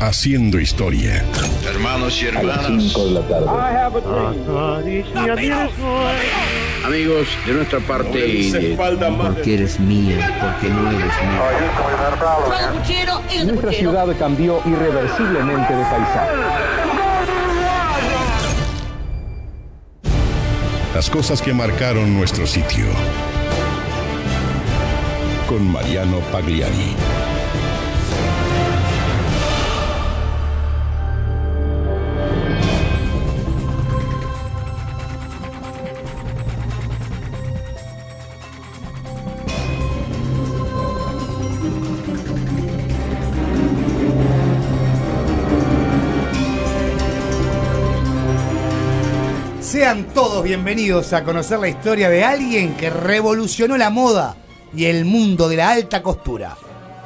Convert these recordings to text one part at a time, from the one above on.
haciendo historia. Hermanos y hermanas. Amigos, de nuestra parte de... Porque eres mía, porque no eres mía. Nuestra ciudad cambió irreversiblemente de paisaje. Las cosas que marcaron nuestro sitio. Con Mariano Pagliari. Sean todos bienvenidos a conocer la historia de alguien que revolucionó la moda y el mundo de la alta costura.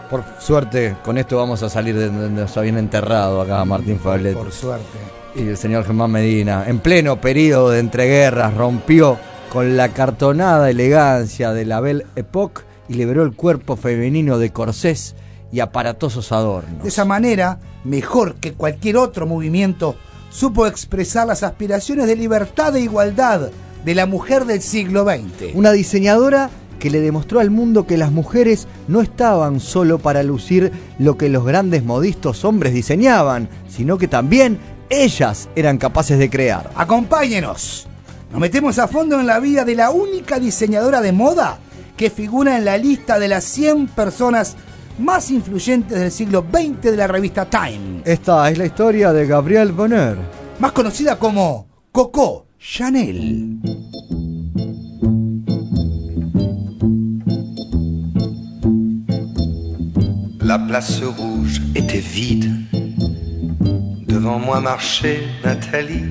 Por suerte, con esto vamos a salir de donde nos habían enterrado acá Martín Fablet. Por suerte. Y el señor Germán Medina, en pleno periodo de entreguerras, rompió con la cartonada elegancia de la Belle Époque y liberó el cuerpo femenino de corsés y aparatosos adornos. De esa manera, mejor que cualquier otro movimiento, supo expresar las aspiraciones de libertad e igualdad de la mujer del siglo XX. Una diseñadora que le demostró al mundo que las mujeres no estaban solo para lucir lo que los grandes modistos hombres diseñaban, sino que también ellas eran capaces de crear. Acompáñenos. Nos metemos a fondo en la vida de la única diseñadora de moda que figura en la lista de las 100 personas más influyentes del siglo XX de la revista Time. Esta es la historia de Gabrielle Bonheur, más conocida como Coco Chanel. La place rouge était vide. Devant moi marchait Nathalie.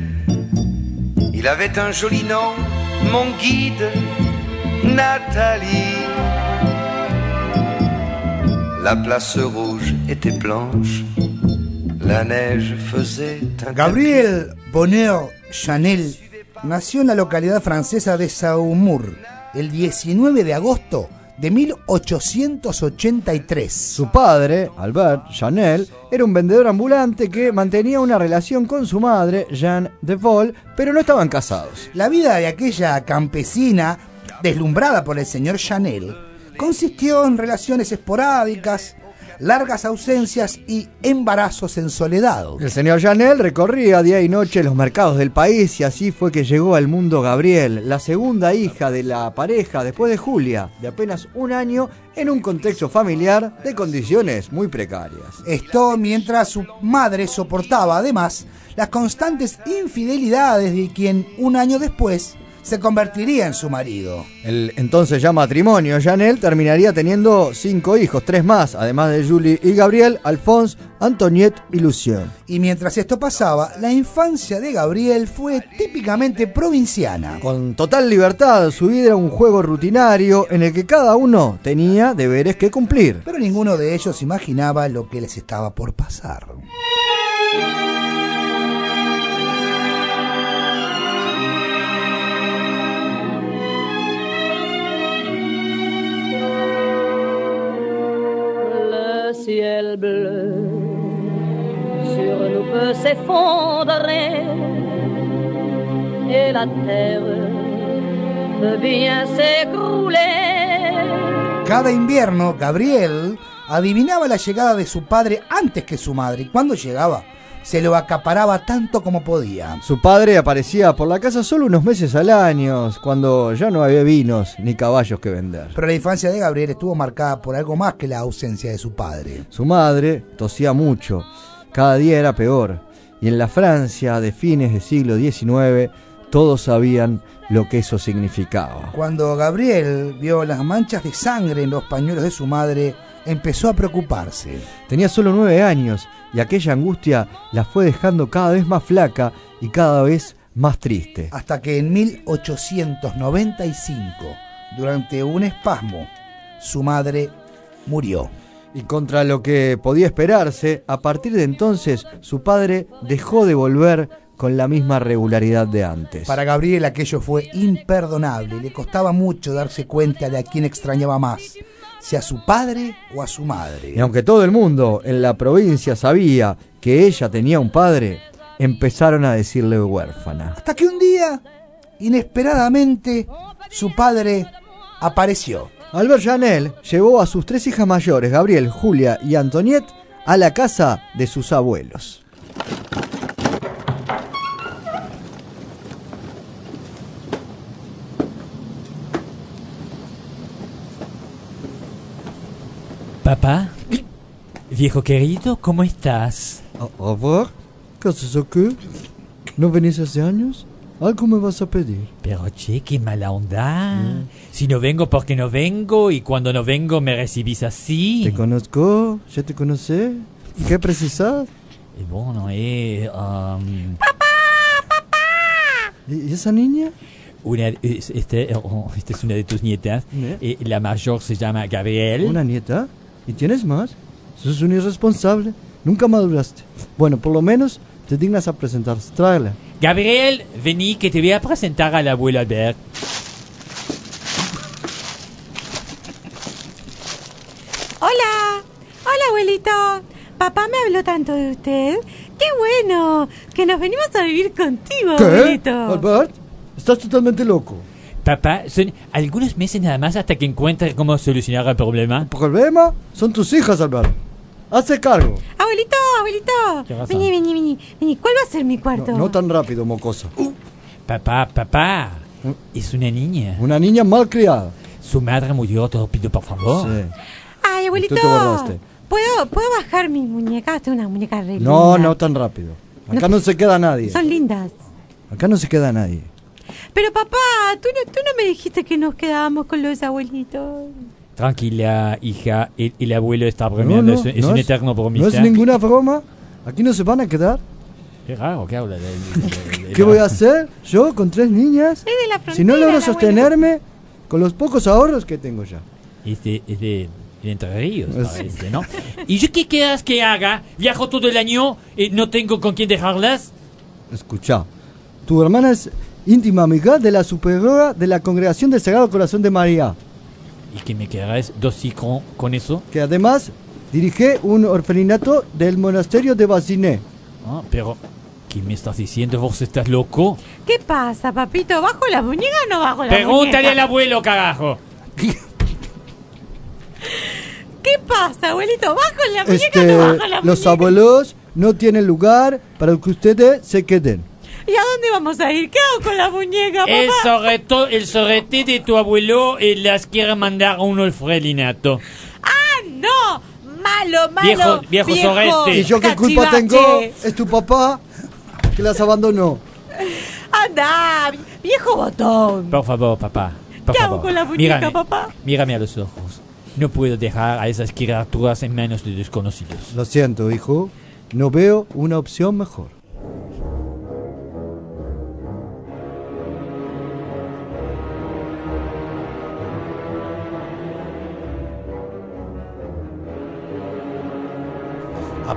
Il avait un joli nom, mon guide, Nathalie. La place rouge était blanche. La neige faisait un Gabriel Bonheur Chanel nació en la localidad francesa de Saumur el 19 de agosto de 1883. Su padre, Albert Chanel, era un vendedor ambulante que mantenía una relación con su madre, Jeanne de Vol, pero no estaban casados. La vida de aquella campesina, deslumbrada por el señor Chanel, consistió en relaciones esporádicas, largas ausencias y embarazos en soledad. El señor Chanel recorría día y noche los mercados del país y así fue que llegó al mundo Gabriel, la segunda hija de la pareja después de Julia, de apenas un año, en un contexto familiar de condiciones muy precarias. Esto mientras su madre soportaba además las constantes infidelidades de quien un año después se convertiría en su marido. El entonces ya matrimonio Janel terminaría teniendo cinco hijos, tres más, además de Julie y Gabriel, Alphonse, Antoniette y Lucien. Y mientras esto pasaba, la infancia de Gabriel fue típicamente provinciana. Con total libertad, su vida era un juego rutinario en el que cada uno tenía deberes que cumplir. Pero ninguno de ellos imaginaba lo que les estaba por pasar. Ciel bleu sur nous peut s'effondrer et la terre peut bien s'écrouler. Cada invierno, Gabriel adivinaba la llegada de su padre antes que su madre. Y cuando llegaba, se lo acaparaba tanto como podía. Su padre aparecía por la casa solo unos meses al año, cuando ya no había vinos ni caballos que vender. Pero la infancia de Gabriel estuvo marcada por algo más que la ausencia de su padre. Su madre tosía mucho, cada día era peor, y en la Francia de fines del siglo XIX todos sabían lo que eso significaba. Cuando Gabriel vio las manchas de sangre en los pañuelos de su madre, empezó a preocuparse. Tenía solo nueve años y aquella angustia la fue dejando cada vez más flaca y cada vez más triste. Hasta que en 1895, durante un espasmo, su madre murió. Y contra lo que podía esperarse, a partir de entonces su padre dejó de volver con la misma regularidad de antes. Para Gabriel aquello fue imperdonable. Le costaba mucho darse cuenta de a quién extrañaba más, si a su padre o a su madre. Y aunque todo el mundo en la provincia sabía que ella tenía un padre, empezaron a decirle huérfana. Hasta que un día, inesperadamente, su padre apareció. Albert Janel llevó a sus tres hijas mayores, Gabriel, Julia y Antoniette, a la casa de sus abuelos. Papá, viejo querido, ¿cómo estás? ¿A, a ver? ¿Qué haces aquí? ¿No venís hace años? Algo me vas a pedir. Pero che, qué mala onda. Si no vengo porque no vengo y cuando no vengo me recibís así. ¿Te conozco? ¿Ya te conocí? ¿Qué precisas? Eh, bueno, eh... um, ¿Y y esa niña? una, es- este, oh, esta es una de tus nietas. ¿Eh? Eh, la mayor se llama Gabriel. ¿Una nieta? ¿Y tienes más? Sos un irresponsable. Nunca maduraste. Bueno, por lo menos te dignas a presentar. Tráela. Gabriel, vení que te voy a presentar al abuelo Albert. Hola, hola abuelito. Papá me habló tanto de usted. Qué bueno que nos venimos a vivir contigo, abuelito. Albert, estás totalmente loco. Papá, son algunos meses nada más hasta que encuentre cómo solucionar el problema. ¿Problema? Son tus hijas, Albert. Hazte cargo. Abuelito, abuelito. Vení, vení, vení, vení. ¿Cuál va a ser mi cuarto? No, no tan rápido, mocosa. Papá, papá, es una niña. Una niña mal criada. Su madre murió, te lo pido por favor. Sí. Ay, abuelito. Tú te. ¿Puedo, ¿Puedo bajar mis muñecas? Tengo unas muñecas re No, lindas. no tan rápido. Acá no se queda nadie. Son lindas. Acá no se queda nadie. Pero papá, tú no, tú no me dijiste que nos quedábamos con los abuelitos. Tranquila, hija, el, el abuelo está No, bromeando, no, es, es no un es- eterno No bromista. es ninguna broma. Aquí no se van a quedar. Qué raro que habla. de- de- de- ¿Qué voy a hacer yo con tres niñas? Es de la frontera. Si no logro el abuelo. sostenerme con los pocos ahorros que tengo ya. Es de, es de, de Entre Ríos, Es- parece, ¿no? ¿Y yo qué quieras que haga? ¿Viajo todo el año y no tengo con quién dejarlas? Escucha, tu hermana es íntima amiga de la superiora de la Congregación del Sagrado Corazón de María, ¿Y que me quedarás dos con, con eso? que además dirige un orfelinato del monasterio de Basiné. Ah, pero, ¿qué me estás diciendo? ¿Vos estás loco? ¿Qué pasa, papito? ¿Bajo la muñeca o no bajo la Pregúntale muñeca? al abuelo, carajo. ¿Qué pasa, abuelito? ¿Bajo la muñeca Este, o no bajo la los muñeca? abuelos no tienen lugar para que ustedes se queden. ¿Y a dónde vamos a ir? ¿Qué hago con la muñeca, papá? El, sorreto, el sorrete de tu abuelo eh, las quiere mandar a un orfelinato. ¡Ah, no! ¡Malo, malo! Viejo- viejo sorete. ¿Y yo qué culpa cachivache. tengo? Es tu papá que las abandonó. ¡Anda! vi- ¡Viejo botón! Por favor, papá. Por ¿Qué favor. hago con la muñeca, Mírame, papá? Mírame a los ojos. No puedo dejar a esas criaturas en manos de desconocidos. Lo siento, hijo. No veo una opción mejor.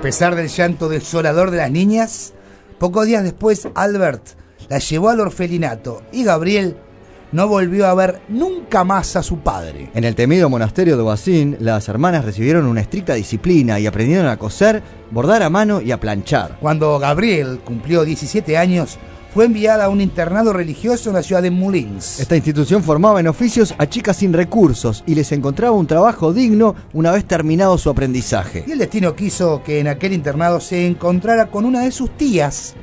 Pesar del llanto desolador de las niñas, pocos días después Albert la llevó al orfelinato y Gabriel no volvió a ver nunca más a su padre. En el temido monasterio de Basín, las hermanas recibieron una estricta disciplina y aprendieron a coser, bordar a mano y a planchar. Cuando Gabriel cumplió 17 años, fue enviada a un internado religioso en la ciudad de Moulins. Esta institución formaba en oficios a chicas sin recursos y les encontraba un trabajo digno una vez terminado su aprendizaje. Y el destino quiso que en aquel internado se encontrara con una de sus tías,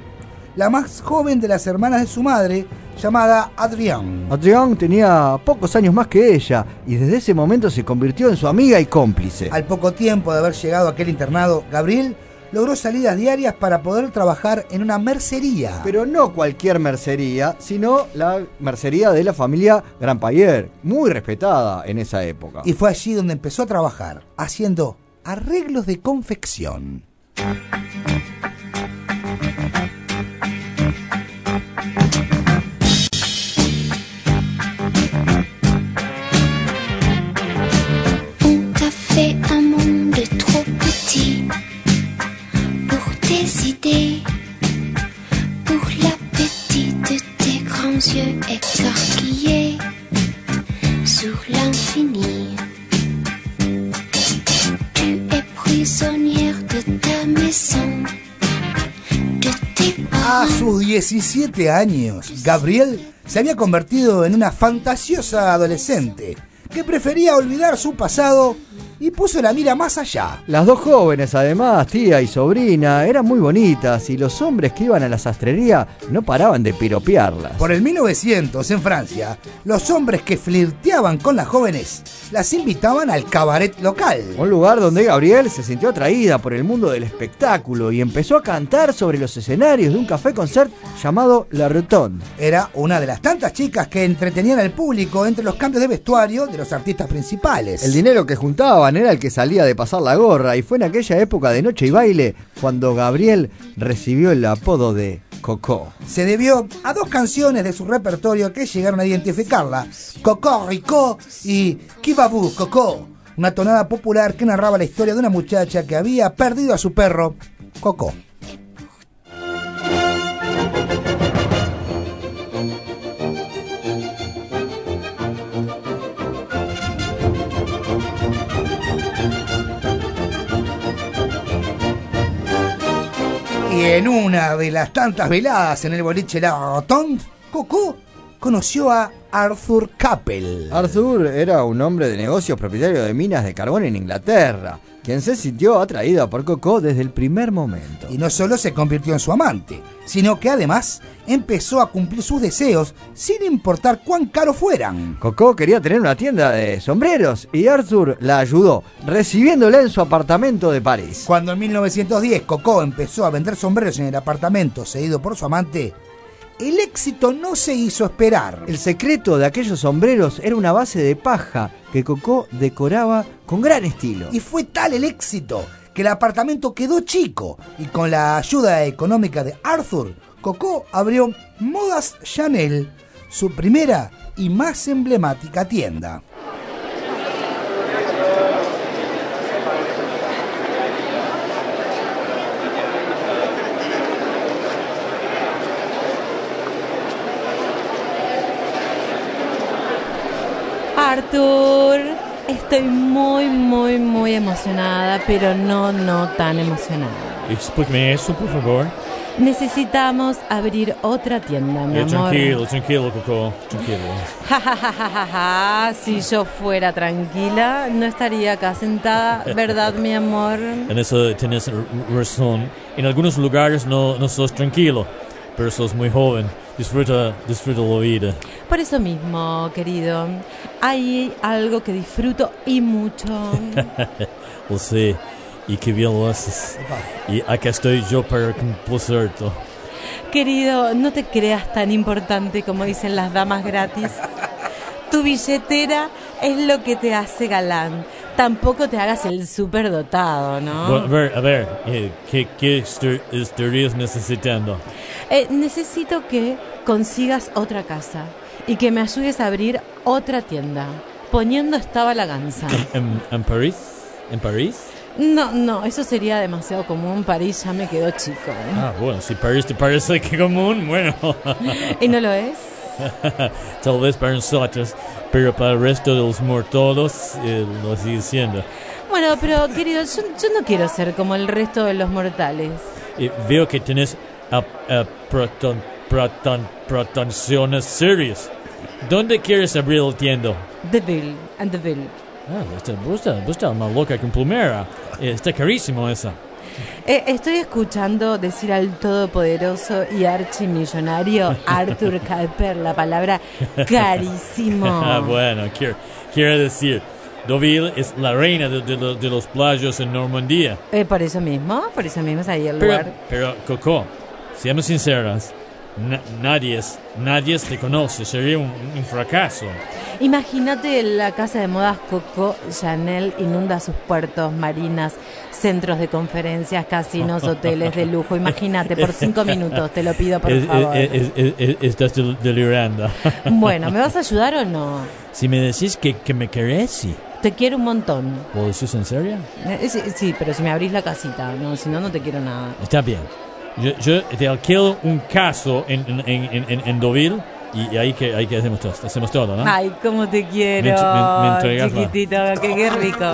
la más joven de las hermanas de su madre, llamada Adrián. Adrián tenía pocos años más que ella y desde ese momento se convirtió en su amiga y cómplice. Al poco tiempo de haber llegado a aquel internado, Gabriel logró salidas diarias para poder trabajar en una mercería. Pero no cualquier mercería, sino la mercería de la familia Grandpayer, muy respetada en esa época. Y fue allí donde empezó a trabajar, haciendo arreglos de confección. 17 años, Gabriel se había convertido en una fantasiosa adolescente que prefería olvidar su pasado y puso la mira más allá. Las dos jóvenes, además, tía y sobrina, eran muy bonitas y los hombres que iban a la sastrería no paraban de piropearlas. Por el 1900, en Francia, los hombres que flirteaban con las jóvenes las invitaban al cabaret local. Un lugar donde Gabriel se sintió atraída por el mundo del espectáculo y empezó a cantar sobre los escenarios de un café concert llamado La Rotonde. Era una de las tantas chicas que entretenían al público entre los cambios de vestuario de los artistas principales. El dinero que juntaban era el que salía de pasar la gorra y fue en aquella época de noche y baile cuando Gabriel recibió el apodo de Coco. Se debió a dos canciones de su repertorio que llegaron a identificarla, Coco Rico y vous, Coco, una tonada popular que narraba la historia de una muchacha que había perdido a su perro, Coco. En una de las tantas veladas en el boliche La Coco conoció a Arthur Capel. Arthur era un hombre de negocios propietario de minas de carbón en Inglaterra, quien se sintió atraído por Coco desde el primer momento. Y no solo se convirtió en su amante, sino que además empezó a cumplir sus deseos sin importar cuán caros fueran. Coco quería tener una tienda de sombreros y Arthur la ayudó, recibiéndola en su apartamento de París. Cuando en 1910 Coco empezó a vender sombreros en el apartamento cedido por su amante, el éxito no se hizo esperar. El secreto de aquellos sombreros era una base de paja que Coco decoraba con gran estilo. Y fue tal el éxito que el apartamento quedó chico y con la ayuda económica de Arthur, Coco abrió Modas Chanel, su primera y más emblemática tienda. Arthur, estoy muy, muy, muy emocionada, pero no, no tan emocionada. Explíqueme eso, por favor. Necesitamos abrir otra tienda, mi Eh, amor. tranquilo, tranquilo, Coco. Tranquilo. Si yo fuera tranquila, no estaría acá sentada, ¿verdad, mi amor? En eso tienes razón. En algunos lugares no, no sos tranquilo, pero sos muy joven. Disfruta, disfruta la vida. Por eso mismo, querido, hay algo que disfruto y mucho. Lo sé. Y qué bien lo haces. Y acá estoy yo para complacerte. Querido, no te creas tan importante como dicen las damas gratis. Tu billetera es lo que te hace galán. Tampoco te hagas el superdotado, ¿no? Bueno, a ver, a ver. eh, ¿Qué, qué estar- estarías necesitando? Eh, necesito que consigas otra casa y que me ayudes a abrir otra tienda. Poniendo estaba la ganza. ¿En, en París? ¿En París? No, no, eso sería demasiado común. París ya me quedó chico. Ah, bueno, si París te parece que común, bueno. ¿Y no lo es? Tal vez para nosotros, pero para el resto de los mortales eh, lo sigue siendo. Bueno, pero querido, yo, yo no quiero ser como el resto de los mortales. Eh, veo que tienes a, a proton, proton, pretensiones serias. ¿Dónde quieres abrir el tienda? The Bill and the Bill. Ah, esta, esta, esta más loca que un plumera. Eh, está carísimo esa. Eh, estoy escuchando decir al todopoderoso y archimillonario Arthur Calper la palabra carísimo. Ah, bueno, quiero, quiero decir, Deauville es la reina de, de lo- de los playos en Normandía. Eh, por eso mismo, por eso mismo es ahí el Pero, lugar. pero Coco, seamos sinceras, na- nadie, es- nadie te conoce, sería un, un fracaso. Imagínate la casa de modas Coco Chanel inunda sus puertos, marinas, centros de conferencias, casinos, hoteles de lujo. Imagínate, por cinco minutos, te lo pido por favor. es- es- es- es- estás del- delirando. Bueno, ¿me vas a ayudar o no? si me decís que, que me querés, sí. Te quiero un montón. ¿Lo decís en serio? Eh, sí, sí, pero si me abrís la casita, no, si no, no te quiero nada. Está bien. Yo, yo te alquilo un caso en, en, en, en Deauville y, ahí que, ahí que hacemos todo, hacemos todo, ¿no? Ay, cómo te quiero. Me, me, chiquitito, qué, qué rico.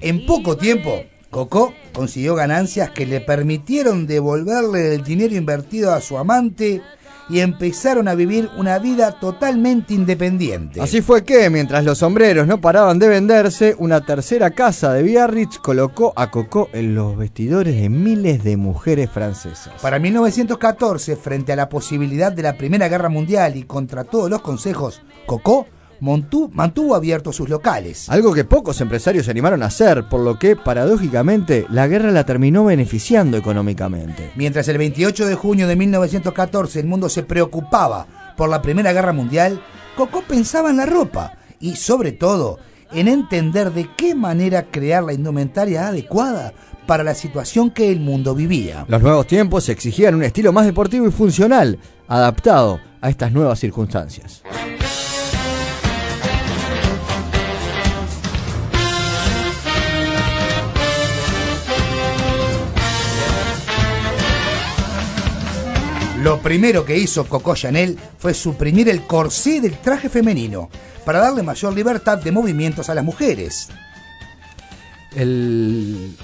en poco tiempo Coco consiguió ganancias que le permitieron devolverle el dinero invertido a su amante y empezaron a vivir una vida totalmente independiente. Así fue que, mientras los sombreros no paraban de venderse, una tercera casa de Biarritz colocó a Coco en los vestidores de miles de mujeres francesas. Para 1914, frente a la posibilidad de la Primera Guerra Mundial y contra todos los consejos, Coco Montú- mantuvo abiertos sus locales. Algo que pocos empresarios se animaron a hacer, por lo que, paradójicamente, la guerra la terminó beneficiando económicamente. Mientras el 28 de junio de 1914 el mundo se preocupaba por la Primera Guerra Mundial, Coco pensaba en la ropa y, sobre todo, en entender de qué manera crear la indumentaria adecuada para la situación que el mundo vivía. Los nuevos tiempos exigían un estilo más deportivo y funcional, adaptado a estas nuevas circunstancias. Lo primero que hizo Coco Chanel fue suprimir el corsé del traje femenino para darle mayor libertad de movimientos a las mujeres. El...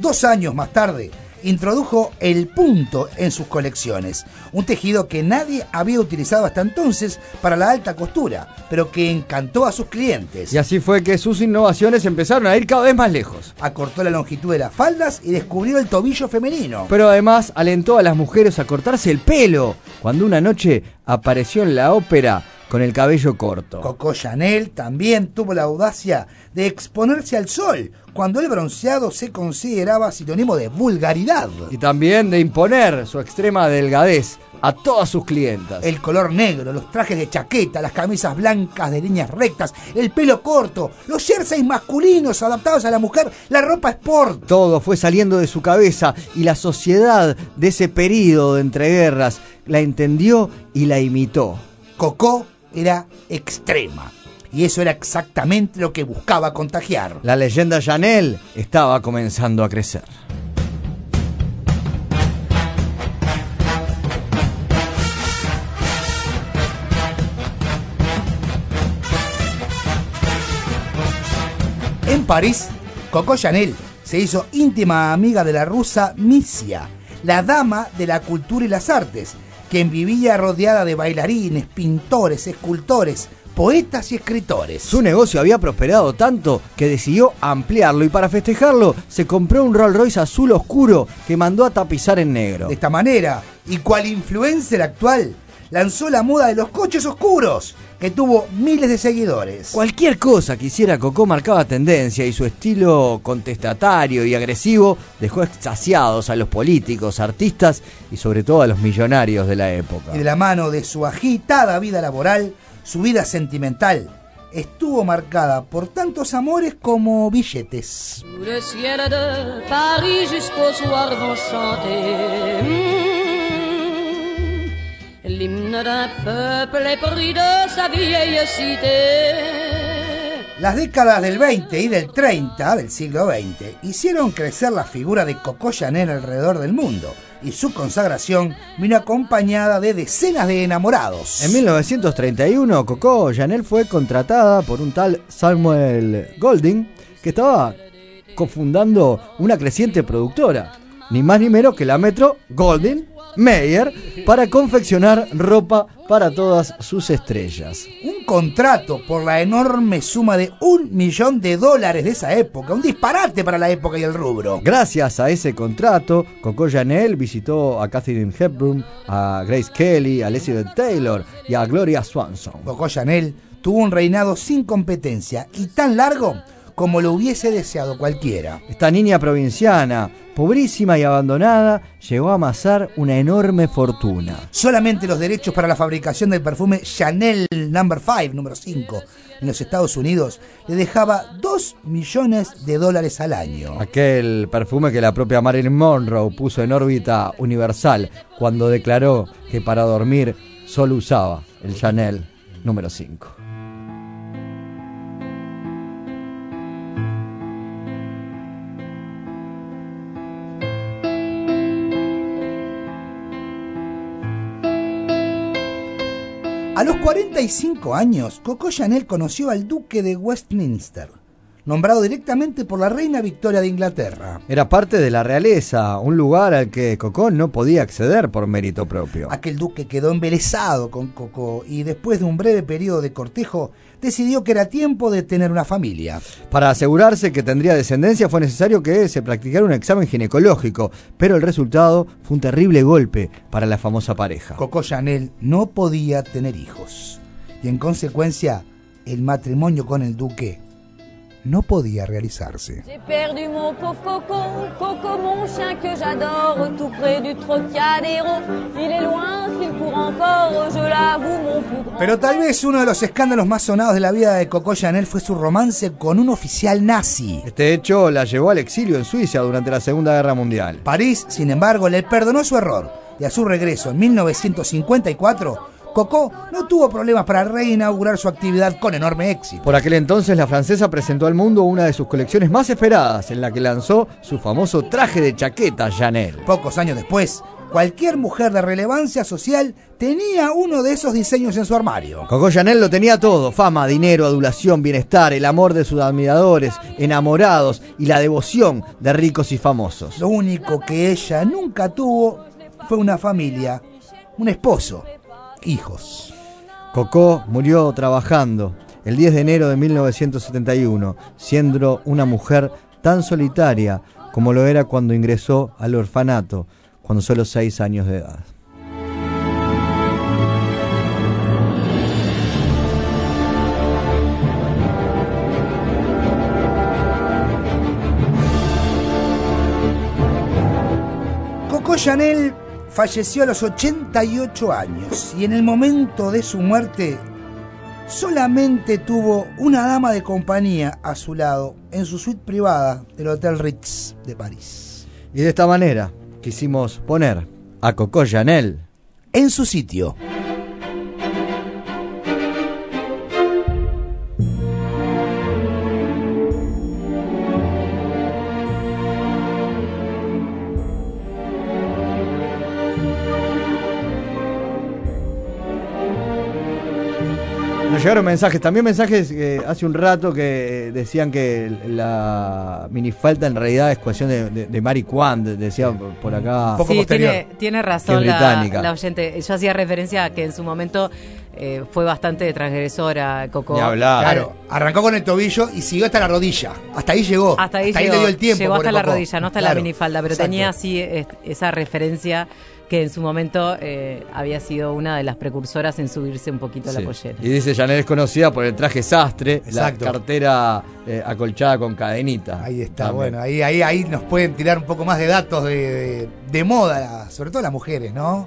Dos años más tarde, introdujo el punto en sus colecciones, un tejido que nadie había utilizado hasta entonces para la alta costura, pero que encantó a sus clientes. Y así fue que sus innovaciones empezaron a ir cada vez más lejos. Acortó la longitud de las faldas y descubrió el tobillo femenino. Pero además alentó a las mujeres a cortarse el pelo, cuando una noche apareció en la ópera con el cabello corto. Coco Chanel también tuvo la audacia de exponerse al sol, cuando el bronceado se consideraba sinónimo de vulgaridad. Y también de imponer su extrema delgadez a todas sus clientas. El color negro, los trajes de chaqueta, las camisas blancas de líneas rectas, el pelo corto, los jerseys masculinos adaptados a la mujer, la ropa sport. Todo fue saliendo de su cabeza y la sociedad de ese período de entreguerras la entendió y la imitó. Coco era extrema. Y eso era exactamente lo que buscaba contagiar. La leyenda Chanel estaba comenzando a crecer. En París, Coco Chanel se hizo íntima amiga de la rusa Misia, la dama de la cultura y las artes, quien vivía rodeada de bailarines, pintores, escultores, poetas y escritores. Su negocio había prosperado tanto que decidió ampliarlo y para festejarlo se compró un Rolls Royce azul oscuro que mandó a tapizar en negro. De esta manera, y cual influencer actual, lanzó la moda de los coches oscuros, que tuvo miles de seguidores. Cualquier cosa que hiciera Coco marcaba tendencia y su estilo contestatario y agresivo dejó extasiados a los políticos, artistas y sobre todo a los millonarios de la época. Y de la mano de su agitada vida laboral, su vida sentimental estuvo marcada por tantos amores como billetes. Hmm. Las décadas del 20 y del 30 del siglo XX hicieron crecer la figura de Coco Chanel alrededor del mundo y su consagración vino acompañada de decenas de enamorados. En 1931, Coco Chanel fue contratada por un tal Samuel Golding que estaba cofundando una creciente productora, ni más ni menos que la Metro Golding Mayer, para confeccionar ropa para todas sus estrellas. Un contrato por la enorme suma de un millón de dólares de esa época, un disparate para la época y el rubro. Gracias a ese contrato, Coco Chanel visitó a Catherine Hepburn, a Grace Kelly, a Elizabeth Taylor y a Gloria Swanson. Coco Chanel tuvo un reinado sin competencia y tan largo como lo hubiese deseado cualquiera. Esta niña provinciana, pobrísima y abandonada, llegó a amasar una enorme fortuna. Solamente los derechos para la fabricación del perfume Chanel No. 5, número 5, en los Estados Unidos, le dejaba 2 millones de dólares al año. Aquel perfume que la propia Marilyn Monroe puso en órbita universal cuando declaró que para dormir solo usaba el Chanel número 5. A los 45 años, Coco Chanel conoció al duque de Westminster. nombrado directamente por la reina Victoria de Inglaterra. Era parte de la realeza, un lugar al que Coco no podía acceder por mérito propio. Aquel duque quedó embelesado con Coco y después de un breve periodo de cortejo decidió que era tiempo de tener una familia. Para asegurarse que tendría descendencia fue necesario que se practicara un examen ginecológico, pero el resultado fue un terrible golpe para la famosa pareja. Coco Chanel no podía tener hijos y en consecuencia el matrimonio con el duque no podía realizarse. Pero tal vez uno de los escándalos más sonados de la vida de Coco Chanel fue su romance con un oficial nazi. Este hecho la llevó al exilio en Suiza durante la Segunda Guerra Mundial. París, sin embargo, le perdonó su error y a su regreso en 1954, Coco no tuvo problemas para reinaugurar su actividad con enorme éxito. Por aquel entonces la francesa presentó al mundo una de sus colecciones más esperadas, en la que lanzó su famoso traje de chaqueta Chanel. Pocos años después, cualquier mujer de relevancia social tenía uno de esos diseños en su armario. Coco Chanel lo tenía todo, fama, dinero, adulación, bienestar, el amor de sus admiradores, enamorados y la devoción de ricos y famosos. Lo único que ella nunca tuvo fue una familia, un esposo, hijos. Coco murió trabajando el 10 de enero de 1971, siendo una mujer tan solitaria como lo era cuando ingresó al orfanato, cuando solo 6 años de edad. Coco Chanel falleció a los 88 años y en el momento de su muerte solamente tuvo una dama de compañía a su lado en su suite privada del Hotel Ritz de París. Y de esta manera quisimos poner a Coco Chanel En su sitio. Llegaron mensajes, también mensajes eh, hace un rato que eh, decían que la minifalta en realidad es cuestión de, de, de Mary Quant, decía por- acá. Sí, tiene, tiene razón la, británica. la oyente. Yo hacía referencia a que en su momento eh, fue bastante transgresora Coco. Claro, arrancó con el tobillo y siguió hasta la rodilla. Hasta ahí llegó. Hasta ahí le llegó, dio el tiempo. llegó hasta la Coco. rodilla, no hasta Claro, la minifalda, pero exacto. tenía así es- esa referencia que en su momento eh, había sido una de las precursoras en subirse un poquito a la pollera. Y dice Chanel es conocida por el traje sastre, Exacto. la cartera eh, acolchada con cadenita. Ahí está, bueno, ahí, ahí, ahí nos pueden tirar un poco más de datos de, de- de moda, sobre todo las mujeres, ¿no?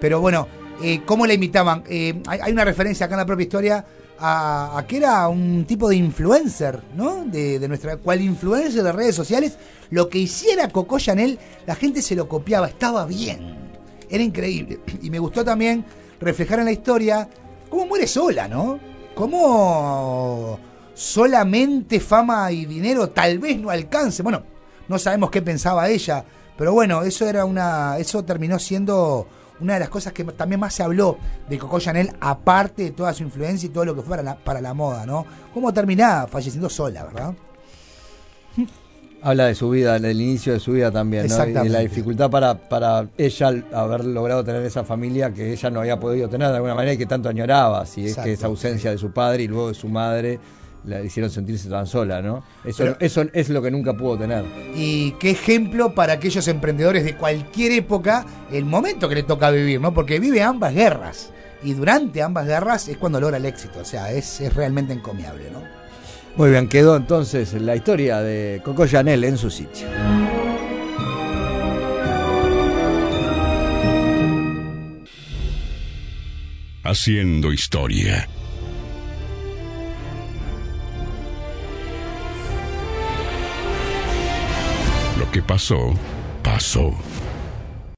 Pero bueno, eh, ¿cómo la imitaban? Eh, hay, hay una referencia acá en la propia historia a, a que era un tipo de influencer, ¿no? De, de nuestra, cual influencer de redes sociales, lo que hiciera Coco Chanel, la gente se lo copiaba, estaba bien, era increíble. Y me gustó también reflejar en la historia cómo muere sola, ¿no? Cómo solamente fama y dinero tal vez no alcance. Bueno, no sabemos qué pensaba ella, pero bueno, eso era una, eso terminó siendo una de las cosas que también más se habló de Coco Chanel, aparte de toda su influencia y todo lo que fue para la, para la moda, ¿no? Cómo terminaba falleciendo sola, ¿verdad? Habla de su vida, del inicio de su vida también, ¿no? Y de la dificultad para, para ella haber logrado tener esa familia que ella no había podido tener de alguna manera y que tanto añoraba. Si es que esa ausencia de su padre y luego de su madre la hicieron sentirse tan sola, ¿no? Eso, Pero- eso es lo que nunca pudo tener. Y qué ejemplo para aquellos emprendedores de cualquier época, el momento que le toca vivir, ¿no? Porque vive ambas guerras. Y durante ambas guerras es cuando logra el éxito. O sea, es, es realmente encomiable, ¿no? Muy bien, quedó entonces la historia de Coco Chanel en su sitio. Haciendo historia. Lo que pasó, pasó.